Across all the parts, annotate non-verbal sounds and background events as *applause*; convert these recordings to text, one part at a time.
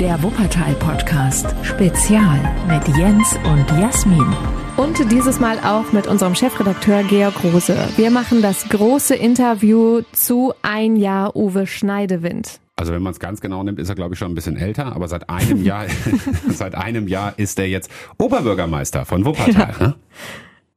Der Wuppertal-Podcast. Spezial mit Jens und Jasmin. Und dieses Mal auch mit unserem Chefredakteur Georg Rose. Wir machen das große Interview zu ein Jahr Uwe Schneidewind. Also wenn man es ganz genau nimmt, ist er glaube ich schon ein bisschen älter, aber seit einem Jahr, *laughs* *laughs* seit einem Jahr ist er jetzt Oberbürgermeister von Wuppertal. Ja. Ne?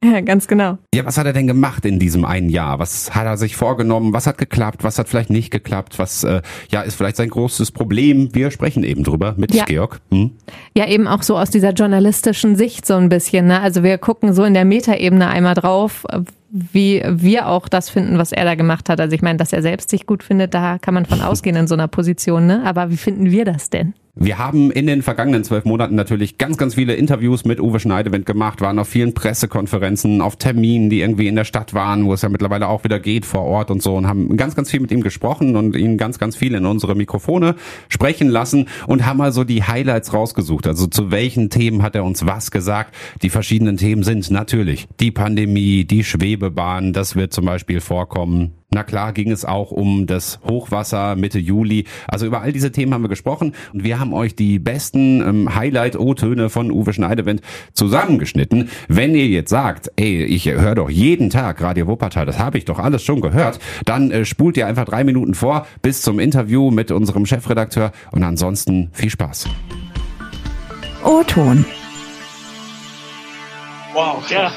*laughs* Ja, ganz genau. Ja, was hat er denn gemacht in diesem einen Jahr? Was hat er sich vorgenommen? Was hat geklappt? Was hat vielleicht nicht geklappt? Was äh, ja ist vielleicht sein großes Problem? Wir sprechen eben drüber mit ja. Georg. Hm? Ja, eben auch so aus dieser journalistischen Sicht so ein bisschen. Ne? Also wir gucken so in der Metaebene einmal drauf, wie wir auch das finden, was er da gemacht hat. Also ich meine, dass er selbst sich gut findet, da kann man von *laughs* ausgehen in so einer Position. Ne? Aber wie finden wir das denn? Wir haben in den vergangenen zwölf Monaten natürlich ganz, ganz viele Interviews mit Uwe Schneidewind gemacht, waren auf vielen Pressekonferenzen, auf Terminen, die irgendwie in der Stadt waren, wo es ja mittlerweile auch wieder geht vor Ort und so und haben ganz, ganz viel mit ihm gesprochen und ihn ganz, ganz viel in unsere Mikrofone sprechen lassen und haben mal so die Highlights rausgesucht. Also zu welchen Themen hat er uns was gesagt? Die verschiedenen Themen sind natürlich die Pandemie, die Schwebebahn, das wird zum Beispiel vorkommen. Na klar ging es auch um das Hochwasser Mitte Juli. Also über all diese Themen haben wir gesprochen und wir haben euch die besten ähm, Highlight-O-Töne von Uwe Schneidewind zusammengeschnitten. Wenn ihr jetzt sagt, ey, ich höre doch jeden Tag Radio Wuppertal, das habe ich doch alles schon gehört, dann äh, spult ihr einfach drei Minuten vor bis zum Interview mit unserem Chefredakteur und ansonsten viel Spaß. O-Ton. Wow, ja.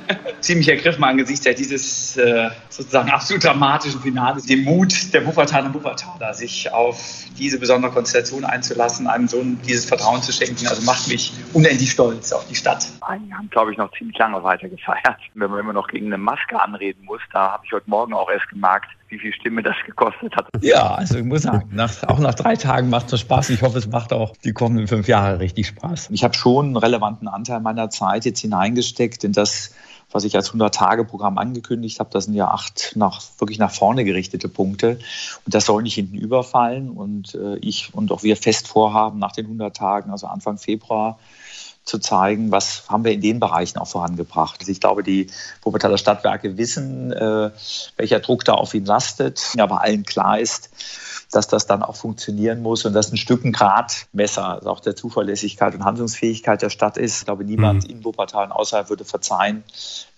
*laughs* ziemlich ergriffen angesichts dieses äh, sozusagen absolut dramatischen Finales, den Mut der Wuppertaler Wuppertaler, sich auf diese besondere Konstellation einzulassen, einem Sohn dieses Vertrauen zu schenken. Also macht mich unendlich stolz auf die Stadt. Wir haben, glaube ich, noch ziemlich lange weiter gefeiert. Wenn man immer noch gegen eine Maske anreden muss, da habe ich heute Morgen auch erst gemerkt, wie viel Stimme das gekostet hat. Ja, also ich muss sagen, nach, auch nach drei Tagen macht es Spaß. Ich hoffe, es macht auch die kommenden fünf Jahre richtig Spaß. Ich habe schon einen relevanten Anteil meiner Zeit jetzt hineingesteckt in das, was ich als 100-Tage-Programm angekündigt habe. Das sind ja acht nach, wirklich nach vorne gerichtete Punkte. Und das soll nicht hinten überfallen. Und äh, ich und auch wir fest vorhaben, nach den 100 Tagen, also Anfang Februar, zu zeigen, was haben wir in den Bereichen auch vorangebracht. Also ich glaube, die Wuppertaler Stadtwerke wissen, äh, welcher Druck da auf ihnen lastet. Aber allen klar ist, dass das dann auch funktionieren muss und dass ein Stück ein Gradmesser also auch der Zuverlässigkeit und Handlungsfähigkeit der Stadt ist. Ich glaube, niemand mhm. in Wuppertal und außerhalb würde verzeihen,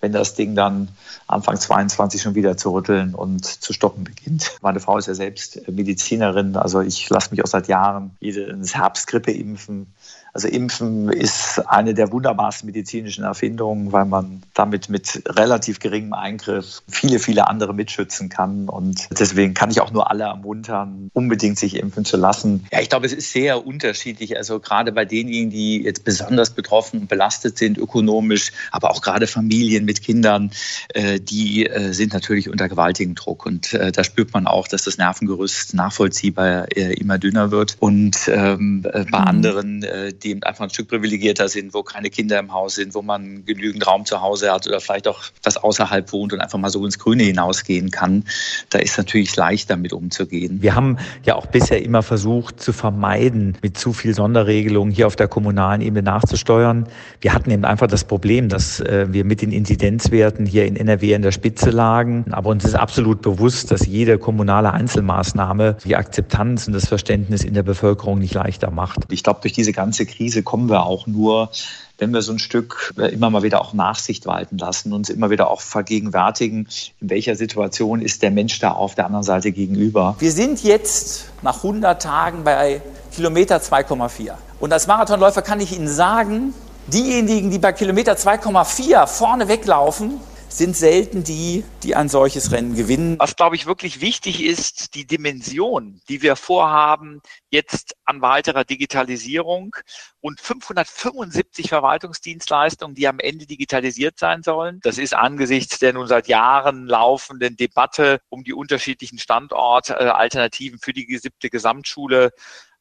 wenn das Ding dann Anfang 22 schon wieder zu rütteln und zu stoppen beginnt. Meine Frau ist ja selbst Medizinerin, also ich lasse mich auch seit Jahren jedes Herbstgrippe impfen. Also Impfen ist eine der wunderbarsten medizinischen Erfindungen, weil man damit mit relativ geringem Eingriff viele, viele andere mitschützen kann. Und deswegen kann ich auch nur alle ermuntern, unbedingt sich impfen zu lassen. Ja, ich glaube, es ist sehr unterschiedlich. Also gerade bei denjenigen, die jetzt besonders betroffen und belastet sind ökonomisch, aber auch gerade Familien mit Kindern, äh, die äh, sind natürlich unter gewaltigem Druck. Und äh, da spürt man auch, dass das Nervengerüst nachvollziehbar immer dünner wird. Und ähm, bei mhm. anderen, die eben einfach ein Stück privilegierter sind, wo keine Kinder im Haus sind, wo man genügend Raum zu Hause hat oder vielleicht auch was außerhalb wohnt und einfach mal so ins Grüne hinausgehen kann, da ist natürlich leicht damit umzugehen. Wir haben ja auch bisher immer versucht zu vermeiden, mit zu viel Sonderregelungen hier auf der kommunalen Ebene nachzusteuern. Wir hatten eben einfach das Problem, dass äh, wir mit den Inzidenzwerten hier in NRW in der Spitze lagen. Aber uns ist absolut bewusst, dass jede kommunale Einzelmaßnahme die Akzeptanz und das Verständnis in der Bevölkerung nicht leichter macht. Ich glaube, durch diese ganze Krise kommen wir auch nur, wenn wir so ein Stück äh, immer mal wieder auch Nachsicht walten lassen, uns immer wieder auch vergegenwärtigen, in welcher Situation ist der Mensch da auf der anderen Seite gegenüber. Wir sind jetzt nach 100 Tagen bei Kilometer 2,4. Und als Marathonläufer kann ich Ihnen sagen, diejenigen, die bei Kilometer 2,4 vorne weglaufen, sind selten die, die ein solches Rennen gewinnen. Was, glaube ich, wirklich wichtig ist, die Dimension, die wir vorhaben, jetzt an weiterer Digitalisierung und 575 Verwaltungsdienstleistungen, die am Ende digitalisiert sein sollen. Das ist angesichts der nun seit Jahren laufenden Debatte um die unterschiedlichen Standortalternativen für die siebte Gesamtschule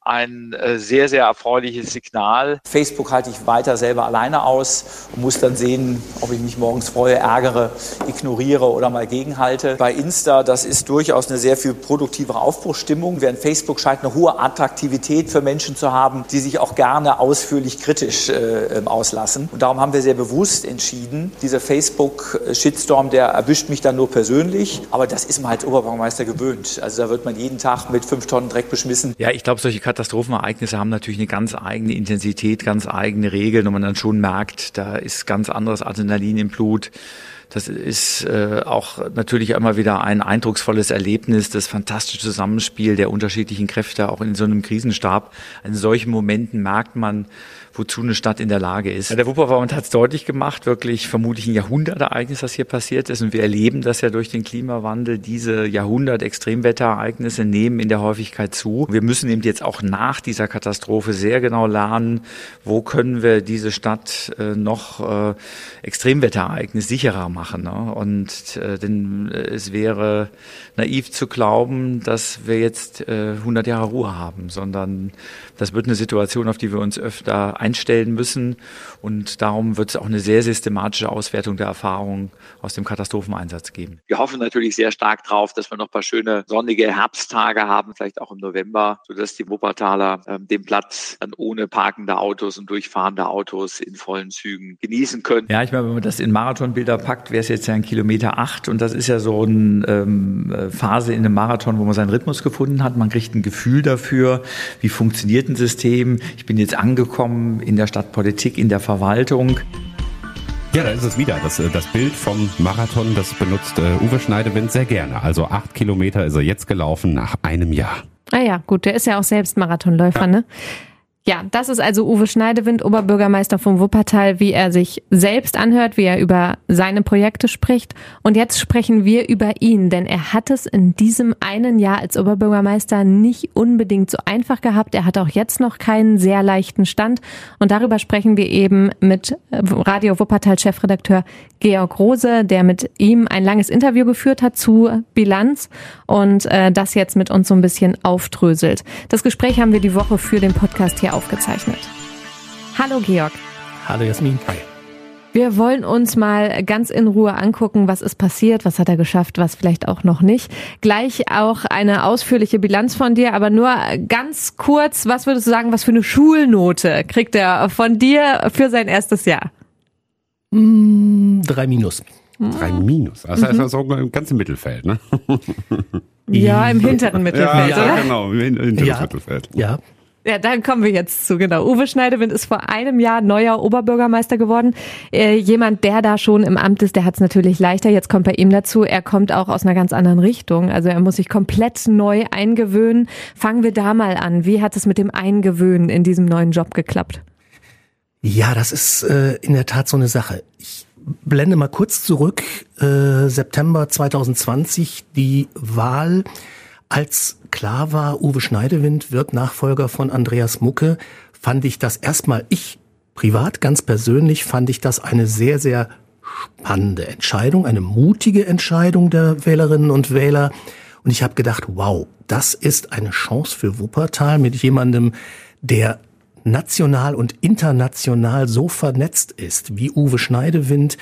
ein äh, sehr, sehr erfreuliches Signal. Facebook halte ich weiter selber alleine aus und muss dann sehen, ob ich mich morgens freue, ärgere, ignoriere oder mal gegenhalte. Bei Insta, das ist durchaus eine sehr viel produktivere Aufbruchstimmung, während Facebook scheint eine hohe Attraktivität für Menschen zu haben, die sich auch gerne ausführlich kritisch äh, ähm, auslassen. Und darum haben wir sehr bewusst entschieden, dieser Facebook-Shitstorm, der erwischt mich dann nur persönlich, aber das ist man als Oberbürgermeister gewöhnt. Also da wird man jeden Tag mit fünf Tonnen Dreck beschmissen. Ja, ich glaube, solche Katastrophenereignisse haben natürlich eine ganz eigene Intensität, ganz eigene Regeln und man dann schon merkt, da ist ganz anderes Adrenalin im Blut. Das ist äh, auch natürlich immer wieder ein eindrucksvolles Erlebnis, das fantastische Zusammenspiel der unterschiedlichen Kräfte, auch in so einem Krisenstab. In solchen Momenten merkt man, wozu eine Stadt in der Lage ist. Der Wupperverband hat es deutlich gemacht, wirklich vermutlich ein Jahrhundertereignis, das hier passiert ist. Und wir erleben das ja durch den Klimawandel. Diese Jahrhundert-Extremwetterereignisse nehmen in der Häufigkeit zu. Wir müssen eben jetzt auch nach dieser Katastrophe sehr genau lernen, wo können wir diese Stadt äh, noch äh, Extremwetterereignis sicherer machen. Ne? Und äh, denn äh, es wäre naiv zu glauben, dass wir jetzt äh, 100 Jahre Ruhe haben, sondern das wird eine Situation, auf die wir uns öfter einstellen müssen. Und darum wird es auch eine sehr systematische Auswertung der Erfahrungen aus dem Katastropheneinsatz geben. Wir hoffen natürlich sehr stark drauf, dass wir noch ein paar schöne sonnige Herbsttage haben, vielleicht auch im November, sodass die Wuppertaler äh, den Platz dann ohne parkende Autos und durchfahrende Autos in vollen Zügen genießen können. Ja, ich meine, wenn man das in Marathonbilder packt, wäre es jetzt ja ein Kilometer acht und das ist ja so eine ähm, Phase in einem Marathon, wo man seinen Rhythmus gefunden hat. Man kriegt ein Gefühl dafür, wie funktioniert ein System. Ich bin jetzt angekommen in der Stadtpolitik, in der Verwaltung. Ja, da ist es wieder. Das, äh, das Bild vom Marathon, das benutzt äh, Uwe Schneidewind sehr gerne. Also acht Kilometer ist er jetzt gelaufen nach einem Jahr. Ah ja, gut, der ist ja auch selbst Marathonläufer, ja. ne? Ja, das ist also Uwe Schneidewind, Oberbürgermeister von Wuppertal, wie er sich selbst anhört, wie er über seine Projekte spricht. Und jetzt sprechen wir über ihn, denn er hat es in diesem einen Jahr als Oberbürgermeister nicht unbedingt so einfach gehabt. Er hat auch jetzt noch keinen sehr leichten Stand. Und darüber sprechen wir eben mit Radio Wuppertal Chefredakteur Georg Rose, der mit ihm ein langes Interview geführt hat zu Bilanz und äh, das jetzt mit uns so ein bisschen aufdröselt. Das Gespräch haben wir die Woche für den Podcast hier aufgezeichnet. Hallo Georg. Hallo Jasmin. Hi. Wir wollen uns mal ganz in Ruhe angucken, was ist passiert, was hat er geschafft, was vielleicht auch noch nicht. Gleich auch eine ausführliche Bilanz von dir, aber nur ganz kurz, was würdest du sagen, was für eine Schulnote kriegt er von dir für sein erstes Jahr? Mm, drei Minus. Drei Minus. Das heißt mhm. also im ganzen Mittelfeld, ne? Ja, im hinteren Mittelfeld, ja, oder? Ja, genau, im hinteren ja, Mittelfeld. Ja, ja, dann kommen wir jetzt zu, genau. Uwe Schneidewind ist vor einem Jahr neuer Oberbürgermeister geworden. Äh, jemand, der da schon im Amt ist, der hat es natürlich leichter. Jetzt kommt bei ihm dazu, er kommt auch aus einer ganz anderen Richtung. Also er muss sich komplett neu eingewöhnen. Fangen wir da mal an. Wie hat es mit dem Eingewöhnen in diesem neuen Job geklappt? Ja, das ist äh, in der Tat so eine Sache. Ich blende mal kurz zurück. Äh, September 2020, die Wahl als klar war, Uwe Schneidewind wird Nachfolger von Andreas Mucke, fand ich das erstmal, ich privat, ganz persönlich, fand ich das eine sehr, sehr spannende Entscheidung, eine mutige Entscheidung der Wählerinnen und Wähler. Und ich habe gedacht, wow, das ist eine Chance für Wuppertal mit jemandem, der national und international so vernetzt ist wie Uwe Schneidewind,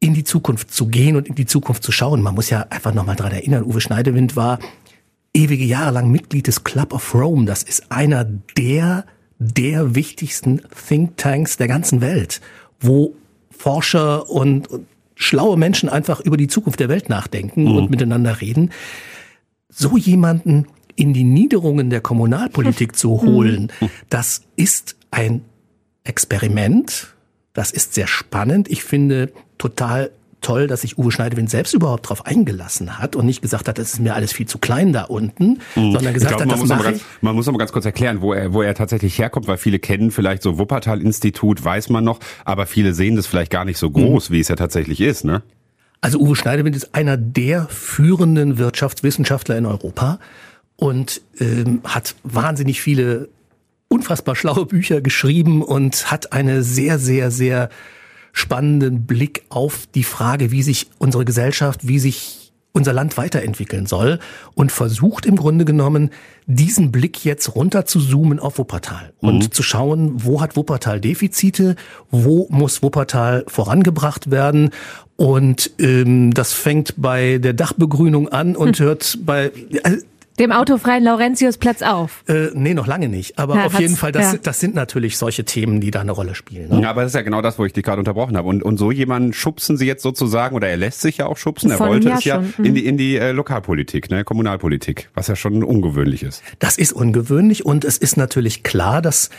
in die Zukunft zu gehen und in die Zukunft zu schauen. Man muss ja einfach nochmal dran erinnern, Uwe Schneidewind war ewige Jahre lang Mitglied des Club of Rome. Das ist einer der, der wichtigsten Thinktanks der ganzen Welt, wo Forscher und, und schlaue Menschen einfach über die Zukunft der Welt nachdenken mhm. und miteinander reden. So jemanden in die Niederungen der Kommunalpolitik zu holen, mhm. das ist ein Experiment. Das ist sehr spannend. Ich finde total toll, dass sich Uwe Schneidewind selbst überhaupt darauf eingelassen hat und nicht gesagt hat, das ist mir alles viel zu klein da unten, mhm. sondern gesagt glaub, hat, das mache ich. man muss aber ganz kurz erklären, wo er, wo er tatsächlich herkommt, weil viele kennen vielleicht so Wuppertal-Institut, weiß man noch, aber viele sehen das vielleicht gar nicht so groß, mhm. wie es ja tatsächlich ist, ne? Also Uwe Schneidewind ist einer der führenden Wirtschaftswissenschaftler in Europa und ähm, hat wahnsinnig viele unfassbar schlaue Bücher geschrieben und hat eine sehr, sehr, sehr spannenden Blick auf die Frage, wie sich unsere Gesellschaft, wie sich unser Land weiterentwickeln soll und versucht im Grunde genommen, diesen Blick jetzt runter zu zoomen auf Wuppertal mhm. und zu schauen, wo hat Wuppertal Defizite, wo muss Wuppertal vorangebracht werden und ähm, das fängt bei der Dachbegrünung an und hm. hört bei also dem autofreien Laurentiusplatz auf. Äh, nee, noch lange nicht. Aber Ja, auf jeden Fall, das, ja. das sind natürlich solche Themen, die da eine Rolle spielen. Ne? Ja, aber das ist ja genau das, wo ich dich gerade unterbrochen habe. Und, und so jemanden schubsen sie jetzt sozusagen, oder er lässt sich ja auch schubsen, er Vor wollte es ja schon, mhm. in die, in die äh, Lokalpolitik, ne, Kommunalpolitik, was ja schon ungewöhnlich ist. Das ist ungewöhnlich und es ist natürlich klar, dass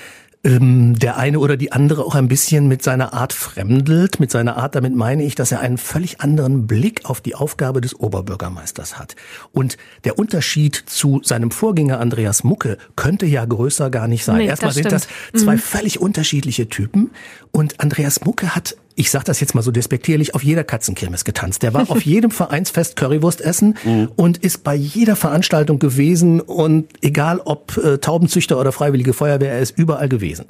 ähm, der eine oder die andere auch ein bisschen mit seiner Art fremdelt. Mit seiner Art, damit meine ich, dass er einen völlig anderen Blick auf die Aufgabe des Oberbürgermeisters hat. Und der Unterschied zu seinem Vorgänger Andreas Mucke könnte ja größer gar nicht sein. Nee, Erstmal sind das zwei völlig unterschiedliche Typen und Andreas Mucke hat ich sage das jetzt mal so despektierlich, auf jeder Katzenkirmes getanzt. Der war auf *laughs* jedem Vereinsfest Currywurst essen und ist bei jeder Veranstaltung gewesen und egal ob äh, Taubenzüchter oder Freiwillige Feuerwehr, er ist überall gewesen.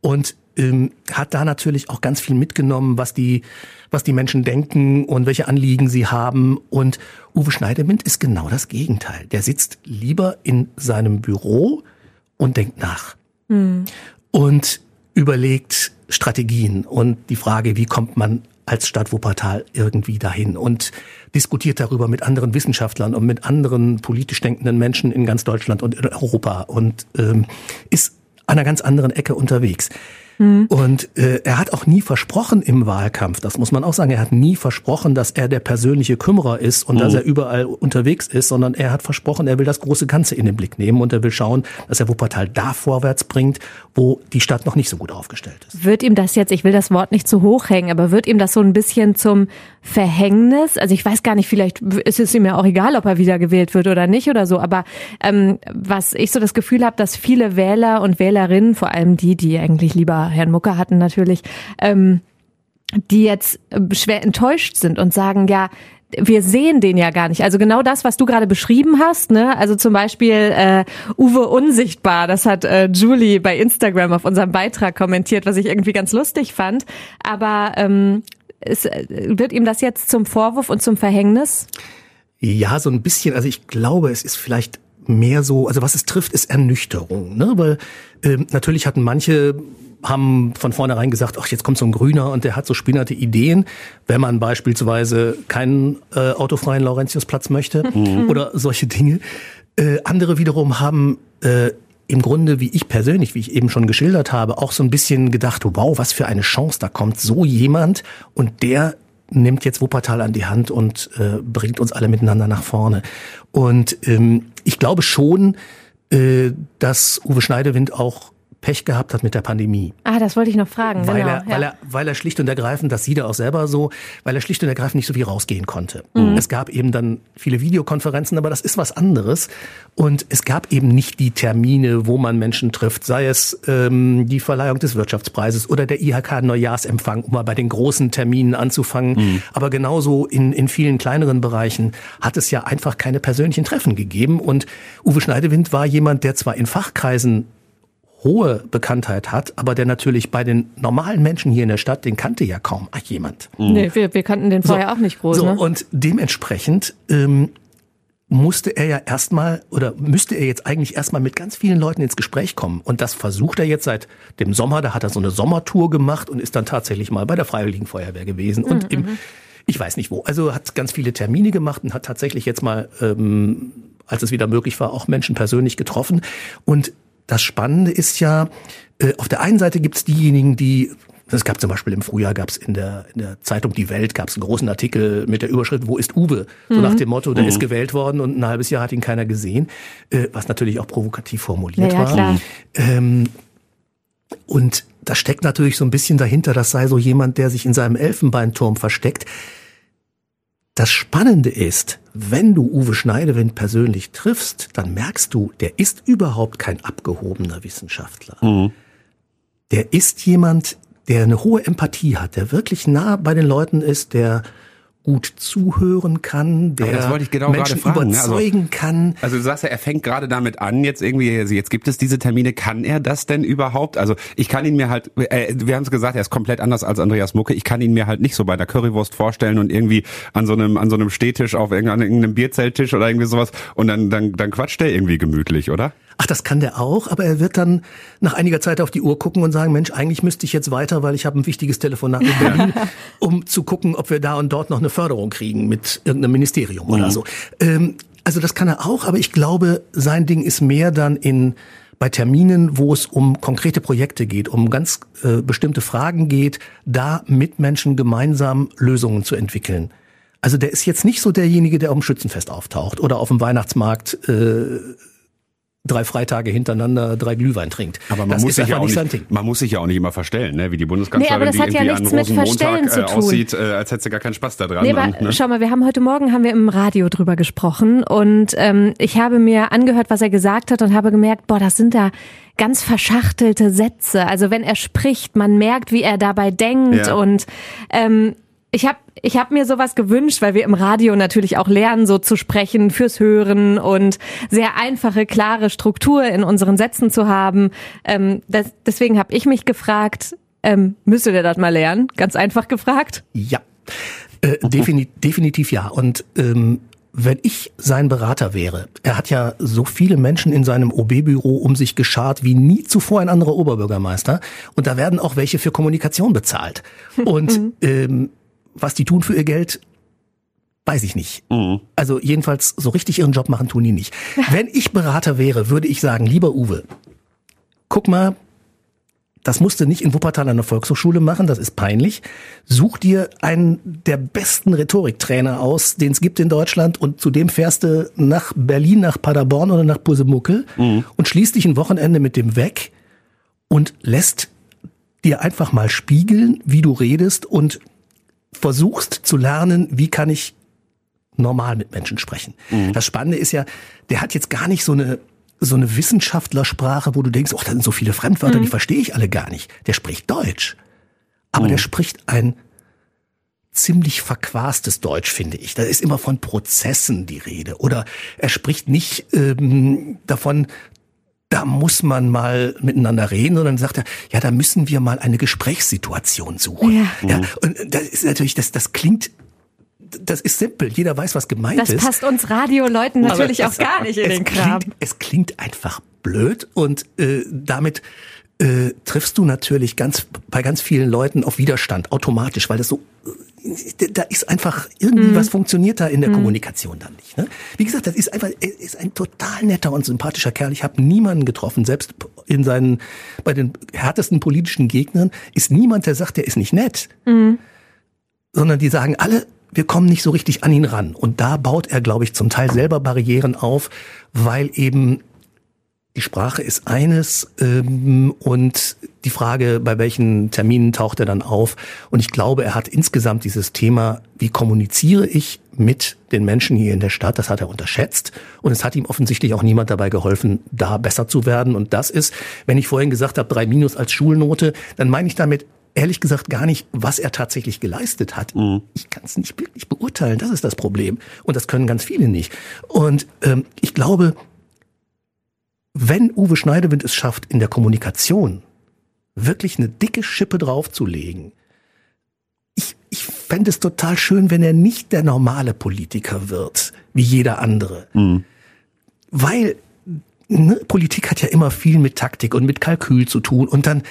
Und ähm, hat da natürlich auch ganz viel mitgenommen, was die, was die Menschen denken und welche Anliegen sie haben. Und Uwe Schneidewind ist genau das Gegenteil. Der sitzt lieber in seinem Büro und denkt nach. Und überlegt Strategien und die Frage, wie kommt man als Stadt Wuppertal irgendwie dahin und diskutiert darüber mit anderen Wissenschaftlern und mit anderen politisch denkenden Menschen in ganz Deutschland und in Europa und ähm, ist an einer ganz anderen Ecke unterwegs. Und äh, er hat auch nie versprochen im Wahlkampf, das muss man auch sagen, er hat nie versprochen, dass er der persönliche Kümmerer ist und dass er überall unterwegs ist, sondern er hat versprochen, er will das große Ganze in den Blick nehmen und er will schauen, dass er Wuppertal da vorwärts bringt, wo die Stadt noch nicht so gut aufgestellt ist. Wird ihm das jetzt, ich will das Wort nicht zu hoch hängen, aber wird ihm das so ein bisschen zum Verhängnis? Also ich weiß gar nicht, vielleicht ist es ihm ja auch egal, ob er wiedergewählt wird oder nicht oder so, aber ähm, was ich so das Gefühl habe, dass viele Wähler und Wählerinnen, vor allem die, die eigentlich lieber Herrn Mucker hatten natürlich, ähm, die jetzt äh, schwer enttäuscht sind und sagen, ja, wir sehen den ja gar nicht. Also genau das, was du gerade beschrieben hast, ne? Also zum Beispiel äh, Uwe Unsichtbar, das hat äh, Julie bei Instagram auf unserem Beitrag kommentiert, was ich irgendwie ganz lustig fand. Aber ähm, es, äh, wird ihm das jetzt zum Vorwurf und zum Verhängnis? Ja, so ein bisschen. Also ich glaube, es ist vielleicht mehr so, also was es trifft, ist Ernüchterung. Ne? Weil ähm, natürlich hatten manche haben von vornherein gesagt, ach, jetzt kommt so ein Grüner und der hat so spinnerte Ideen, wenn man beispielsweise keinen äh, autofreien Laurentiusplatz möchte oder solche Dinge. Äh, andere wiederum haben äh, im Grunde, wie ich persönlich, wie ich eben schon geschildert habe, auch so ein bisschen gedacht, wow, was für eine Chance, da kommt so jemand und der nimmt jetzt Wuppertal an die Hand und äh, bringt uns alle miteinander nach vorne. Und ähm, ich glaube schon, äh, dass Uwe Schneidewind auch Pech gehabt hat mit der Pandemie. Ah, das wollte ich noch fragen. Weil, genau, er, weil, ja. er, weil er schlicht und ergreifend, das sieht er auch selber so, weil er schlicht und ergreifend nicht so viel rausgehen konnte. Mhm. Es gab eben dann viele Videokonferenzen, aber das ist was anderes. Und es gab eben nicht die Termine, wo man Menschen trifft, sei es ähm, die Verleihung des Wirtschaftspreises oder der IHK-Neujahrsempfang, um mal bei den großen Terminen anzufangen. Mhm. Aber genauso in, in vielen kleineren Bereichen hat es ja einfach keine persönlichen Treffen gegeben. Und Uwe Schneidewind war jemand, der zwar in Fachkreisen hohe Bekanntheit hat, aber der natürlich bei den normalen Menschen hier in der Stadt, den kannte ja kaum jemand. Nee, wir, wir kannten den vorher auch nicht groß. So, ne? und dementsprechend ähm, musste er ja erstmal oder müsste er jetzt eigentlich erstmal mit ganz vielen Leuten ins Gespräch kommen. Und das versucht er jetzt seit dem Sommer. Da hat er so eine Sommertour gemacht und ist dann tatsächlich mal bei der Freiwilligen Feuerwehr gewesen. Und im, ich weiß nicht wo. Also hat ganz viele Termine gemacht und hat tatsächlich jetzt mal, ähm, als es wieder möglich war, auch Menschen persönlich getroffen. Und das Spannende ist ja, äh, auf der einen Seite gibt es diejenigen, die es gab zum Beispiel im Frühjahr gab es in der, in der Zeitung Die Welt gab es einen großen Artikel mit der Überschrift Wo ist Uwe? So nach dem Motto, der ist gewählt worden und ein halbes Jahr hat ihn keiner gesehen, äh, was natürlich auch provokativ formuliert ja, war. klar. Ähm, und da steckt natürlich so ein bisschen dahinter, das sei so jemand, der sich in seinem Elfenbeinturm versteckt. Das Spannende ist, wenn du Uwe Schneidewind persönlich triffst, dann merkst du, der ist überhaupt kein abgehobener Wissenschaftler. Der ist jemand, der eine hohe Empathie hat, der wirklich nah bei den Leuten ist, der gut zuhören kann, der Aber das wollte ich genau Menschen fragen, ne? Also- überzeugen kann. Also du sagst ja, er fängt gerade damit an, jetzt irgendwie, also jetzt gibt es diese Termine, kann er das denn überhaupt? Also ich kann ihn mir halt, äh, wir haben es gesagt, er ist komplett anders als Andreas Mucke, ich kann ihn mir halt nicht so bei der Currywurst vorstellen und irgendwie an so einem, an so einem Stehtisch auf irgendeinem, irgendeinem Bierzelttisch oder irgendwie sowas und dann, dann, dann quatscht er irgendwie gemütlich, oder? Ach, das kann der auch, aber er wird dann nach einiger Zeit auf die Uhr gucken und sagen, Mensch, eigentlich müsste ich jetzt weiter, weil ich habe ein wichtiges Telefonat in Berlin, um zu gucken, ob wir da und dort noch eine Förderung kriegen mit irgendeinem Ministerium oder so. Ähm, Also das kann er auch, aber ich glaube, sein Ding ist mehr dann in bei Terminen, wo es um konkrete Projekte geht, um ganz äh, bestimmte Fragen geht, da mit Menschen gemeinsam Lösungen zu entwickeln. Also der ist jetzt nicht so derjenige, der auf dem Schützenfest auftaucht oder auf dem Weihnachtsmarkt äh, drei Freitage hintereinander drei Glühwein trinkt. Aber man das muss ist sich ja auch nicht sein nicht, Ding. man muss sich ja auch nicht immer verstellen, ne? wie die Nee, Bundeskanzlerin, aber das die hat ja irgendwie an nichts mit Verstellen Rosenmontag zu äh, tun. aussieht, äh, als hätte sie gar keinen Spaß da dran. Nee, aber und, ne? schau mal, wir haben heute Morgen haben wir im Radio drüber gesprochen und ähm, ich habe mir angehört, was er gesagt hat und habe gemerkt, boah, das sind da ganz verschachtelte Sätze. Also wenn er spricht, man merkt, wie er dabei denkt Ja. und ähm, ich habe ich hab mir sowas gewünscht, weil wir im Radio natürlich auch lernen, so zu sprechen fürs Hören und sehr einfache, klare Struktur in unseren Sätzen zu haben. Ähm, das, deswegen habe ich mich gefragt, ähm, müsste der das mal lernen? Ganz einfach gefragt. Ja, äh, defini definitiv ja. Und ähm, wenn ich sein Berater wäre, er hat ja so viele Menschen in seinem OB-Büro um sich geschart wie nie zuvor ein anderer Oberbürgermeister. Und da werden auch welche für Kommunikation bezahlt. Und ähm, was die tun für ihr Geld, weiß ich nicht. Also jedenfalls so richtig ihren Job machen tun die nicht. *laughs* Wenn ich Berater wäre, würde ich sagen, lieber Uwe, guck mal, das musst du nicht in Wuppertal an der Volkshochschule machen, das ist peinlich. Such dir einen der besten Rhetoriktrainer aus, den es gibt in Deutschland und zu dem fährst du nach Berlin, nach Paderborn oder nach Pusemuckel und schließt dich ein Wochenende mit dem weg und lässt dir einfach mal spiegeln, wie du redest und versuchst zu lernen, wie kann ich normal mit Menschen sprechen. Das Spannende ist ja, der hat jetzt gar nicht so eine so eine Wissenschaftlersprache, wo du denkst, oh, da sind so viele Fremdwörter, die verstehe ich alle gar nicht. Der spricht Deutsch. Aber der spricht ein ziemlich verquastes Deutsch, finde ich. Da ist immer von Prozessen die Rede. Oder er spricht nicht ähm, davon, da muss man mal miteinander reden, sondern sagt er, ja, da müssen wir mal eine Gesprächssituation suchen. Ja. ja und das ist natürlich, das, das klingt, das ist simpel. Jeder weiß, was gemeint Das ist. passt uns Radioleuten natürlich auch es- gar nicht in es den Kram. Klingt, es klingt einfach blöd und äh, damit äh, triffst du natürlich ganz bei ganz vielen Leuten auf Widerstand automatisch, weil das so äh, da ist einfach irgendwie was funktioniert da in der Kommunikation dann nicht. Ne? Wie gesagt, das ist einfach er ist ein total netter und sympathischer Kerl. Ich habe niemanden getroffen, selbst in seinen bei den härtesten politischen Gegnern ist niemand, der sagt, der ist nicht nett, sondern die sagen alle, wir kommen nicht so richtig an ihn ran. Und da baut er, glaube ich, zum Teil selber Barrieren auf, weil eben die Sprache ist eines ähm, und die Frage, bei welchen Terminen taucht er dann auf. Und ich glaube, er hat insgesamt dieses Thema, wie kommuniziere ich mit den Menschen hier in der Stadt, das hat er unterschätzt. Und es hat ihm offensichtlich auch niemand dabei geholfen, da besser zu werden. Und das ist, wenn ich vorhin gesagt habe, drei Minus als Schulnote, dann meine ich damit ehrlich gesagt gar nicht, was er tatsächlich geleistet hat. Ich kann es nicht wirklich beurteilen, das ist das Problem. Und das können ganz viele nicht. Und ähm, ich glaube, wenn Uwe Schneidewind es schafft, in der Kommunikation wirklich eine dicke Schippe draufzulegen, ich, ich fände es total schön, wenn er nicht der normale Politiker wird, wie jeder andere. Weil ne, Politik hat ja immer viel mit Taktik und mit Kalkül zu tun und dann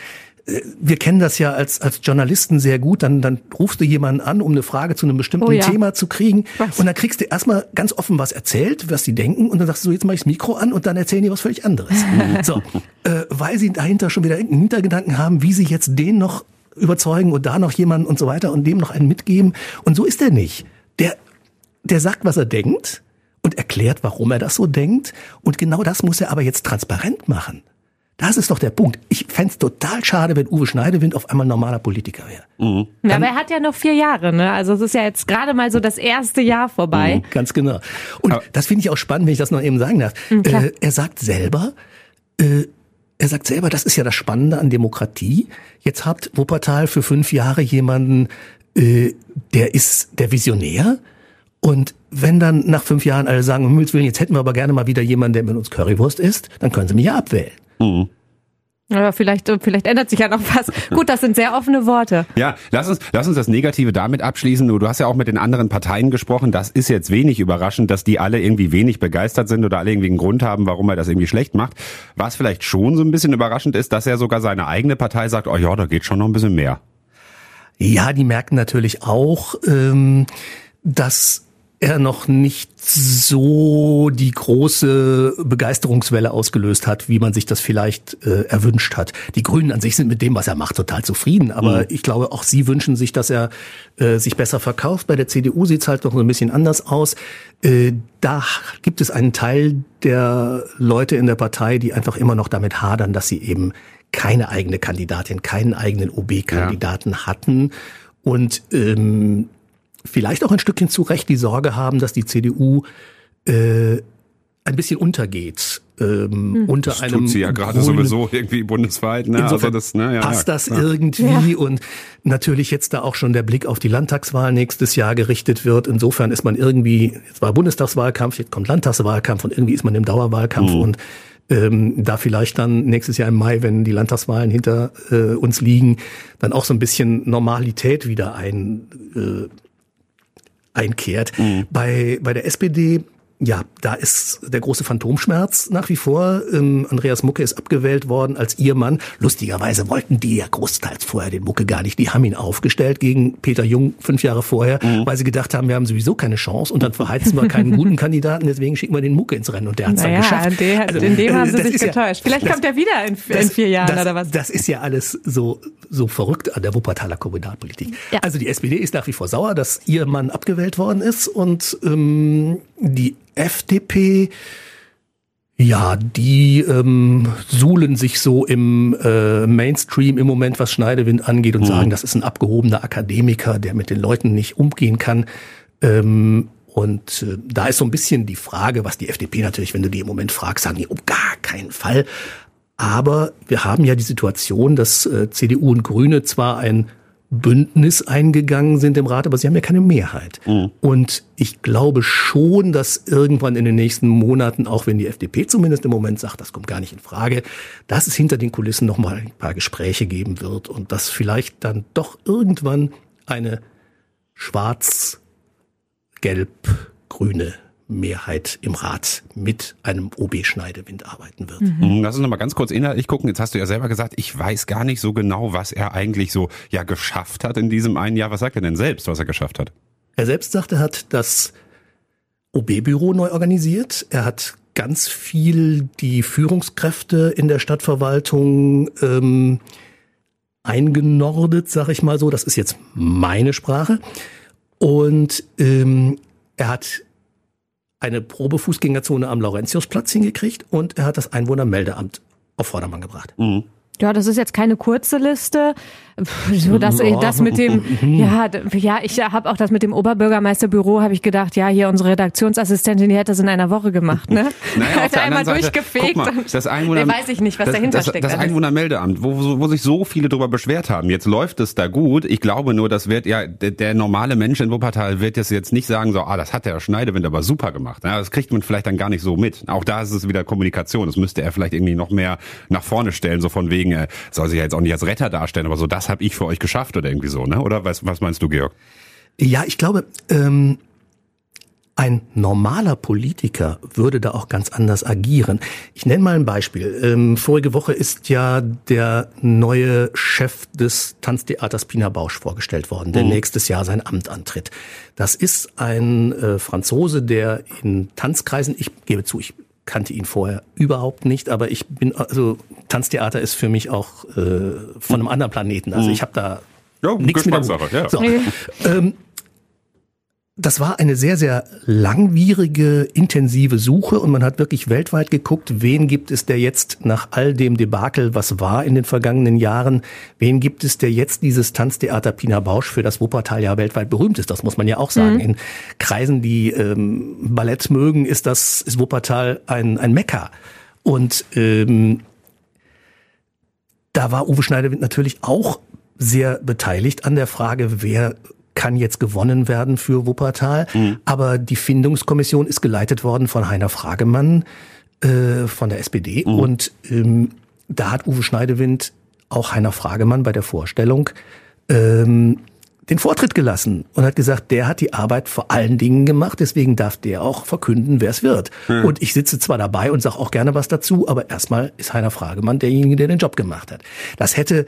wir kennen das ja als, als Journalisten sehr gut, dann, dann rufst du jemanden an, um eine Frage zu einem bestimmten Oh ja. Thema zu kriegen. Was? Und dann kriegst du erstmal ganz offen was erzählt, was sie denken, und dann sagst du, so, jetzt mach ich das Mikro an und dann erzählen die was völlig anderes. *laughs* so, äh, weil sie dahinter schon wieder irgendeinen Hintergedanken haben, wie sie jetzt den noch überzeugen und da noch jemanden und so weiter und dem noch einen mitgeben. Und so ist er nicht. Der, der sagt, was er denkt und erklärt, warum er das so denkt. Und genau das muss er aber jetzt transparent machen. Das ist doch der Punkt. Ich fänd's total schade, wenn Uwe Schneidewind auf einmal normaler Politiker wäre. Ja, aber er hat ja noch vier Jahre, ne? Also es ist ja jetzt gerade mal so das erste Jahr vorbei. Ganz genau. Und das finde ich auch spannend, wenn ich das noch eben sagen darf. klar. äh, er sagt selber, äh, er sagt selber, das ist ja das Spannende an Demokratie. Jetzt habt Wuppertal für fünf Jahre jemanden, äh, der ist der Visionär. Und wenn dann nach fünf Jahren alle sagen, um Himmels Willen, jetzt hätten wir aber gerne mal wieder jemanden, der mit uns Currywurst isst, dann können sie mich ja abwählen. Aber vielleicht, vielleicht ändert sich ja noch was. *laughs* Gut, das sind sehr offene Worte. Ja, lass uns, lass uns das Negative damit abschließen. Du, du hast ja auch mit den anderen Parteien gesprochen. Das ist jetzt wenig überraschend, dass die alle irgendwie wenig begeistert sind oder alle irgendwie einen Grund haben, warum er das irgendwie schlecht macht. Was vielleicht schon so ein bisschen überraschend ist, dass er sogar seine eigene Partei sagt, oh ja, da geht schon noch ein bisschen mehr. Ja, die merken natürlich auch, ähm, dass er noch nicht so die große Begeisterungswelle ausgelöst hat, wie man sich das vielleicht äh, erwünscht hat. Die Grünen an sich sind mit dem, was er macht, total zufrieden. Aber mhm. ich glaube, auch sie wünschen sich, dass er äh, sich besser verkauft. Bei der CDU sieht es halt noch ein bisschen anders aus. Äh, da gibt es einen Teil der Leute in der Partei, die einfach immer noch damit hadern, dass sie eben keine eigene Kandidatin, keinen eigenen OB-Kandidaten ja. hatten. Und ähm, vielleicht auch ein Stückchen zu Recht die Sorge haben, dass die CDU äh, ein bisschen untergeht. Ähm, hm. unter das einem tut sie ja gerade sowieso irgendwie bundesweit. Ne? also das, ne? ja, passt ja, das klar. irgendwie ja. und natürlich jetzt da auch schon der Blick auf die Landtagswahl nächstes Jahr gerichtet wird. Insofern ist man irgendwie, jetzt war Bundestagswahlkampf, jetzt kommt Landtagswahlkampf und irgendwie ist man im Dauerwahlkampf mhm. und ähm, da vielleicht dann nächstes Jahr im Mai, wenn die Landtagswahlen hinter äh, uns liegen, dann auch so ein bisschen Normalität wieder ein äh, einkehrt. Mhm. Bei, bei der SPD ja, da ist der große Phantomschmerz nach wie vor. Ähm, Andreas Mucke ist abgewählt worden als ihr Mann. Lustigerweise wollten die ja großteils vorher den Mucke gar nicht. Die haben ihn aufgestellt gegen Peter Jung fünf Jahre vorher, mhm. weil sie gedacht haben, wir haben sowieso keine Chance und dann verheizen wir keinen guten *laughs* Kandidaten, deswegen schicken wir den Mucke ins Rennen und der hat es naja, dann geschafft. Der, also, in dem haben sie sich getäuscht. Ja, Vielleicht das, kommt er wieder in, das, in, vier Jahren das, oder was. Das ist ja alles so, so verrückt an der Wuppertaler Kommunalpolitik. Ja. Also die SPD ist nach wie vor sauer, dass ihr Mann abgewählt worden ist und ähm, die FDP, ja, die ähm, suhlen sich so im äh, Mainstream im Moment, was Schneidewind angeht und mhm. sagen, das ist ein abgehobener Akademiker, der mit den Leuten nicht umgehen kann. Ähm, und äh, da ist so ein bisschen die Frage, was die FDP natürlich, wenn du die im Moment fragst, sagen die, um gar keinen Fall. Aber wir haben ja die Situation, dass äh, CDU und Grüne zwar ein Bündnis eingegangen sind im Rat, aber sie haben ja keine Mehrheit. Mhm. Und ich glaube schon, dass irgendwann in den nächsten Monaten, auch wenn die FDP zumindest im Moment sagt, das kommt gar nicht in Frage, dass es hinter den Kulissen noch mal ein paar Gespräche geben wird und dass vielleicht dann doch irgendwann eine schwarz-gelb-grüne Mehrheit im Rat mit einem OB-Schneidewind arbeiten wird. Mhm. Lass uns noch mal ganz kurz inhaltlich gucken. Jetzt hast du ja selber gesagt, ich weiß gar nicht so genau, was er eigentlich so ja geschafft hat in diesem einen Jahr. Was sagt er denn selbst, was er geschafft hat? Er selbst sagte, er hat das OB-Büro neu organisiert. Er hat ganz viel die Führungskräfte in der Stadtverwaltung ähm, eingenordet, sag ich mal so. Das ist jetzt meine Sprache. Und ähm, er hat eine Probefußgängerzone am Laurentiusplatz hingekriegt und er hat das Einwohnermeldeamt auf Vordermann gebracht. Mhm. Ja, das ist jetzt keine kurze Liste. So dass ja. das mit dem *laughs* ja ja ich habe auch das mit dem Oberbürgermeisterbüro habe ich gedacht ja hier unsere Redaktionsassistentin die hätte das in einer Woche gemacht ne? *laughs* Naja, *laughs* hat einmal Seite, durchgefegt mal, das Einwohner nee, weiß ich nicht was das, dahinter das, steckt das Einwohnermeldeamt wo, wo sich so viele darüber beschwert haben jetzt läuft es da gut. Ich glaube nur das wird ja der, der normale Mensch in Wuppertal wird das jetzt nicht sagen so ah das hat der Schneidewind aber super gemacht ja, das kriegt man vielleicht dann gar nicht so mit. Auch da ist es wieder Kommunikation das müsste er vielleicht irgendwie noch mehr nach vorne stellen so von wegen soll sich ja jetzt auch nicht als Retter darstellen aber so das habe ich für euch geschafft geschafft oder irgendwie so, ne? Oder was, was meinst du, Georg? Ja, ich glaube, ähm, ein normaler Politiker würde da auch ganz anders agieren. Ich nenne mal ein Beispiel. Ähm, vorige Woche ist ja der neue Chef des Tanztheaters Pina Bausch vorgestellt worden, der mhm. nächstes Jahr sein Amt antritt. Das ist ein äh, Franzose, der in Tanzkreisen, ich gebe zu, ich kannte ihn vorher überhaupt nicht, aber ich bin, also Tanztheater ist für mich auch äh, von einem anderen Planeten. Also mhm. ich habe da ja, nichts mit ja. So. Ähm, das war eine sehr, sehr langwierige, intensive Suche und man hat wirklich weltweit geguckt, wen gibt es, der jetzt nach all dem Debakel, was war in den vergangenen Jahren, wen gibt es, der jetzt dieses Tanztheater Pina Bausch für das Wuppertal ja weltweit berühmt ist. Das muss man ja auch sagen. Mhm. In Kreisen, die ähm, Ballett mögen, ist das, ist Wuppertal ein, ein Mekka. Und ähm, da war Uwe Schneiderwind natürlich auch sehr beteiligt an der Frage, wer kann jetzt gewonnen werden für Wuppertal. Mhm. Aber die Findungskommission ist geleitet worden von Heiner Fragemann äh, von der SPD. Mhm. Und ähm, da hat Uwe Schneidewind auch Heiner Fragemann bei der Vorstellung ähm, den Vortritt gelassen und hat gesagt, der hat die Arbeit vor allen Dingen gemacht, deswegen darf der auch verkünden, wer es wird. Mhm. Und ich sitze zwar dabei und sage auch gerne was dazu, aber erstmal ist Heiner Fragemann derjenige, der den Job gemacht hat. Das hätte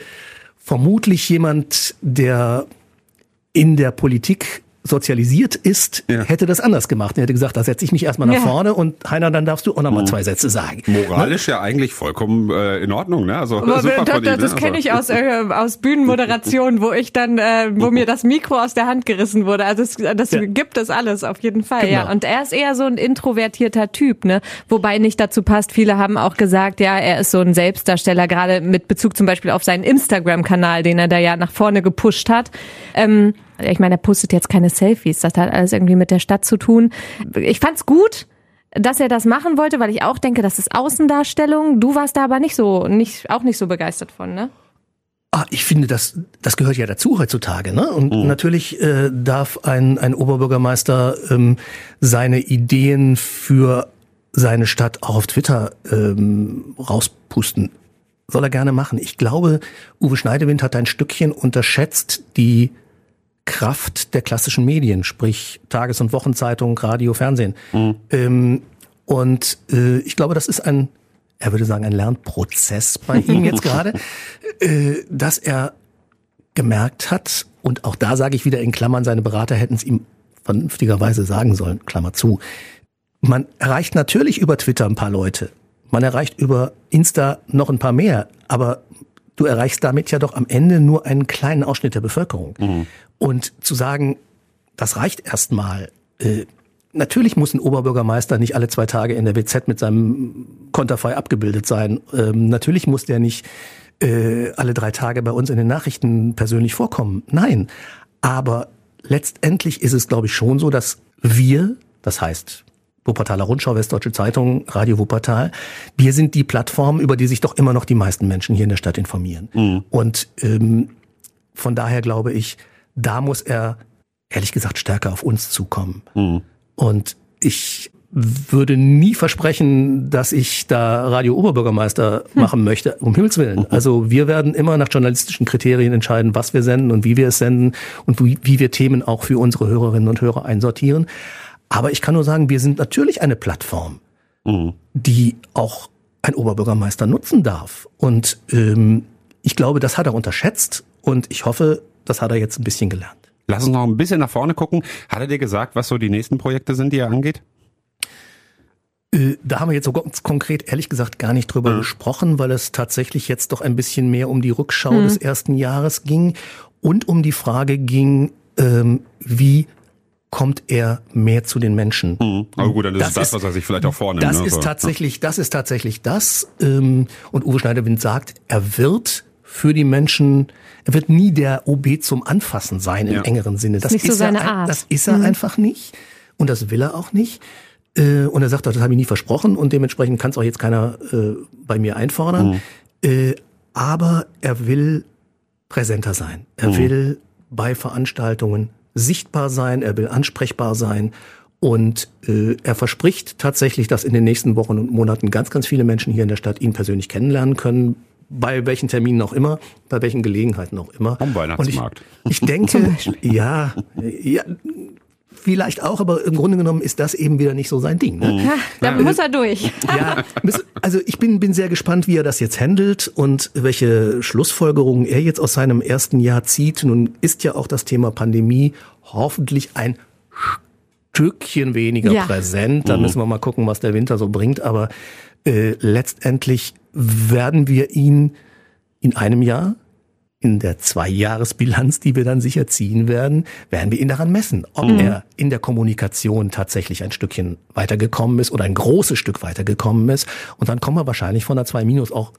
vermutlich jemand, der in der Politik sozialisiert ist, Ja. hätte das anders gemacht. Er hätte gesagt, da setze ich mich erstmal nach Ja. vorne und Heiner, dann darfst du auch noch mal zwei Sätze sagen. Moralisch ja eigentlich vollkommen äh, in Ordnung, ne? Also Aber super das ihm, ne? das kenne Also- ich aus, äh, aus Bühnenmoderationen, wo ich dann, äh, wo mir das Mikro aus der Hand gerissen wurde. Also das, das Ja. gibt es alles auf jeden Fall. Ja. Genau. Und er ist eher so ein introvertierter Typ, ne? Wobei nicht dazu passt. Viele haben auch gesagt, ja, er ist so ein Selbstdarsteller, gerade mit Bezug zum Beispiel auf seinen Instagram-Kanal, den er da ja nach vorne gepusht hat. Ähm, ich meine, er postet jetzt keine Selfies. Das hat alles irgendwie mit der Stadt zu tun. Ich fand's gut dass er das machen wollte, weil ich auch denke, das ist Außendarstellung. Du warst da aber nicht so, nicht, auch nicht so begeistert von, ne? Ah, ich finde, das, das gehört ja dazu heutzutage. Ne? Und natürlich äh, darf ein, ein Oberbürgermeister ähm, seine Ideen für seine Stadt auch auf Twitter ähm, rauspusten. Soll er gerne machen. Ich glaube, Uwe Schneidewind hat ein Stückchen unterschätzt die Kraft der klassischen Medien, sprich Tages- und Wochenzeitung, Radio, Fernsehen. Ähm, und äh, ich glaube, das ist ein, er würde sagen, ein Lernprozess bei *laughs* ihm jetzt gerade, äh, dass er gemerkt hat, und auch da sage ich wieder in Klammern, seine Berater hätten es ihm vernünftigerweise sagen sollen, Klammer zu. Man erreicht natürlich über Twitter ein paar Leute. Man erreicht über Insta noch ein paar mehr, aber du erreichst damit ja doch am Ende nur einen kleinen Ausschnitt der Bevölkerung. Und zu sagen, das reicht erstmal. Äh, natürlich muss ein Oberbürgermeister nicht alle zwei Tage in der WZ mit seinem Konterfei abgebildet sein. Ähm, natürlich muss der nicht äh, alle drei Tage bei uns in den Nachrichten persönlich vorkommen. Nein. Aber letztendlich ist es, glaube ich, schon so, dass wir, das heißt Wuppertaler Rundschau, Westdeutsche Zeitung, Radio Wuppertal, wir sind die Plattform, über die sich doch immer noch die meisten Menschen hier in der Stadt informieren. Und ähm, von daher glaube ich, da muss er ehrlich gesagt stärker auf uns zukommen. Und ich würde nie versprechen, dass ich da Radio Oberbürgermeister machen möchte, um Himmels Willen. Also wir werden immer nach journalistischen Kriterien entscheiden, was wir senden und wie wir es senden und wie, wie wir Themen auch für unsere Hörerinnen und Hörer einsortieren. Aber ich kann nur sagen, wir sind natürlich eine Plattform, die auch ein Oberbürgermeister nutzen darf. Und ähm, ich glaube, das hat er unterschätzt und ich hoffe, das hat er jetzt ein bisschen gelernt. Lass uns noch ein bisschen nach vorne gucken. Hat er dir gesagt, was so die nächsten Projekte sind, die er angeht? Äh, Da haben wir jetzt so ganz konkret, ehrlich gesagt, gar nicht drüber gesprochen, weil es tatsächlich jetzt doch ein bisschen mehr um die Rückschau des ersten Jahres ging und um die Frage ging, ähm, wie kommt er mehr zu den Menschen? Aber gut, dann ist Das es das, ist- was er sich vielleicht auch vornimmt. Das ne? ist So. tatsächlich, das ist tatsächlich das. Ähm, und Uwe Schneiderwind sagt, er wird für die Menschen, er wird nie der OB zum Anfassen sein im Ja. engeren Sinne. Das nicht so er seine ein- Art. Das ist er einfach nicht. Und das will er auch nicht. Äh, Und er sagt auch, das habe ich nie versprochen und dementsprechend kann es auch jetzt keiner äh, bei mir einfordern. Äh, aber er will präsenter sein. Er will bei Veranstaltungen sichtbar sein, er will ansprechbar sein und äh, er verspricht tatsächlich, dass in den nächsten Wochen und Monaten ganz, ganz viele Menschen hier in der Stadt ihn persönlich kennenlernen können, bei welchen Terminen auch immer, bei welchen Gelegenheiten auch immer. Am Weihnachtsmarkt. Und ich, ich denke, *laughs* ja, ja, vielleicht auch, aber im Grunde genommen ist das eben wieder nicht so sein Ding. Ne? Ja, da muss er durch. *laughs* Ja, also ich bin, bin sehr gespannt, wie er das jetzt handelt und welche Schlussfolgerungen er jetzt aus seinem ersten Jahr zieht. Nun ist ja auch das Thema Pandemie hoffentlich ein Stückchen weniger Ja. präsent. Da müssen wir mal gucken, was der Winter so bringt. Aber äh, letztendlich werden wir ihn in einem Jahr in der Zweijahresbilanz, die wir dann sicher ziehen werden, werden wir ihn daran messen, ob er in der Kommunikation tatsächlich ein Stückchen weitergekommen ist oder ein großes Stück weitergekommen ist. Und dann kommen wir wahrscheinlich von der 2 Minus auch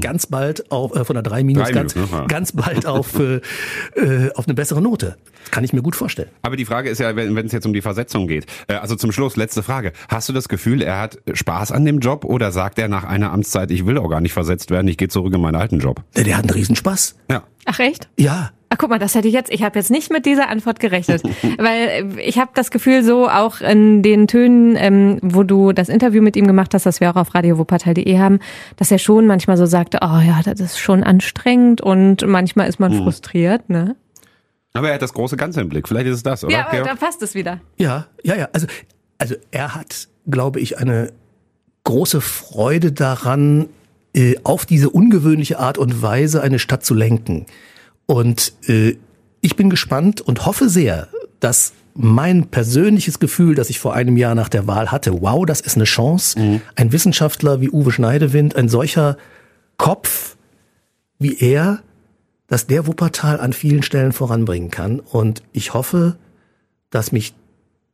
ganz bald auf, äh, von der 3 Minus Drei ganz, Minus, ne? Ganz bald auf, *laughs* äh, auf eine bessere Note. Das kann ich mir gut vorstellen. Aber die Frage ist ja, wenn wenn es jetzt um die Versetzung geht. Äh, Also zum Schluss, letzte Frage. Hast du das Gefühl, er hat Spaß an dem Job oder sagt er nach einer Amtszeit, ich will auch gar nicht versetzt werden, ich gehe zurück in meinen alten Job? Der, der hat einen Riesenspaß. Ja. Ach echt? Ja, Ach guck mal, das hätte ich jetzt, ich habe jetzt nicht mit dieser Antwort gerechnet, *laughs* weil äh, ich habe das Gefühl so auch in den Tönen, ähm, wo du das Interview mit ihm gemacht hast, das wir auch auf radiowuppertal.de haben, dass er schon manchmal so sagte, oh ja, das ist schon anstrengend und manchmal ist man frustriert, ne? Aber er hat das große Ganze im Blick. Vielleicht ist es das, oder? Ja, aber da passt es wieder. Ja, ja, ja. Also, also er hat, glaube ich, eine große Freude daran, äh, auf diese ungewöhnliche Art und Weise eine Stadt zu lenken. Und äh, ich bin gespannt und hoffe sehr, dass mein persönliches Gefühl, das ich vor einem Jahr nach der Wahl hatte. Wow, das ist eine Chance. Mhm. Ein Wissenschaftler wie Uwe Schneidewind, ein solcher Kopf wie er, dass der Wuppertal an vielen Stellen voranbringen kann. Und ich hoffe, dass mich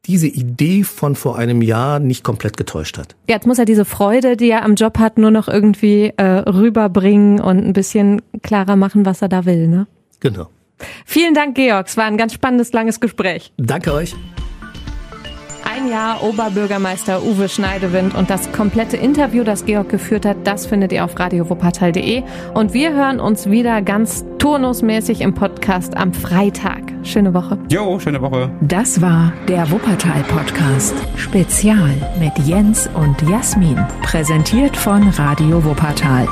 diese Idee von vor einem Jahr nicht komplett getäuscht hat. Jetzt muss er diese Freude, die er am Job hat, nur noch irgendwie äh, rüberbringen und ein bisschen klarer machen, was er da will. Ne? Genau. Vielen Dank, Georg. Es war ein ganz spannendes, langes Gespräch. Danke euch. Ein Jahr Oberbürgermeister Uwe Schneidewind und das komplette Interview, das Georg geführt hat, das findet ihr auf radiowuppertal.de. Und wir hören uns wieder ganz turnusmäßig im Podcast am Freitag. Schöne Woche. Jo, schöne Woche. Das war der Wuppertal Podcast. Spezial mit Jens und Jasmin. Präsentiert von Radio Wuppertal.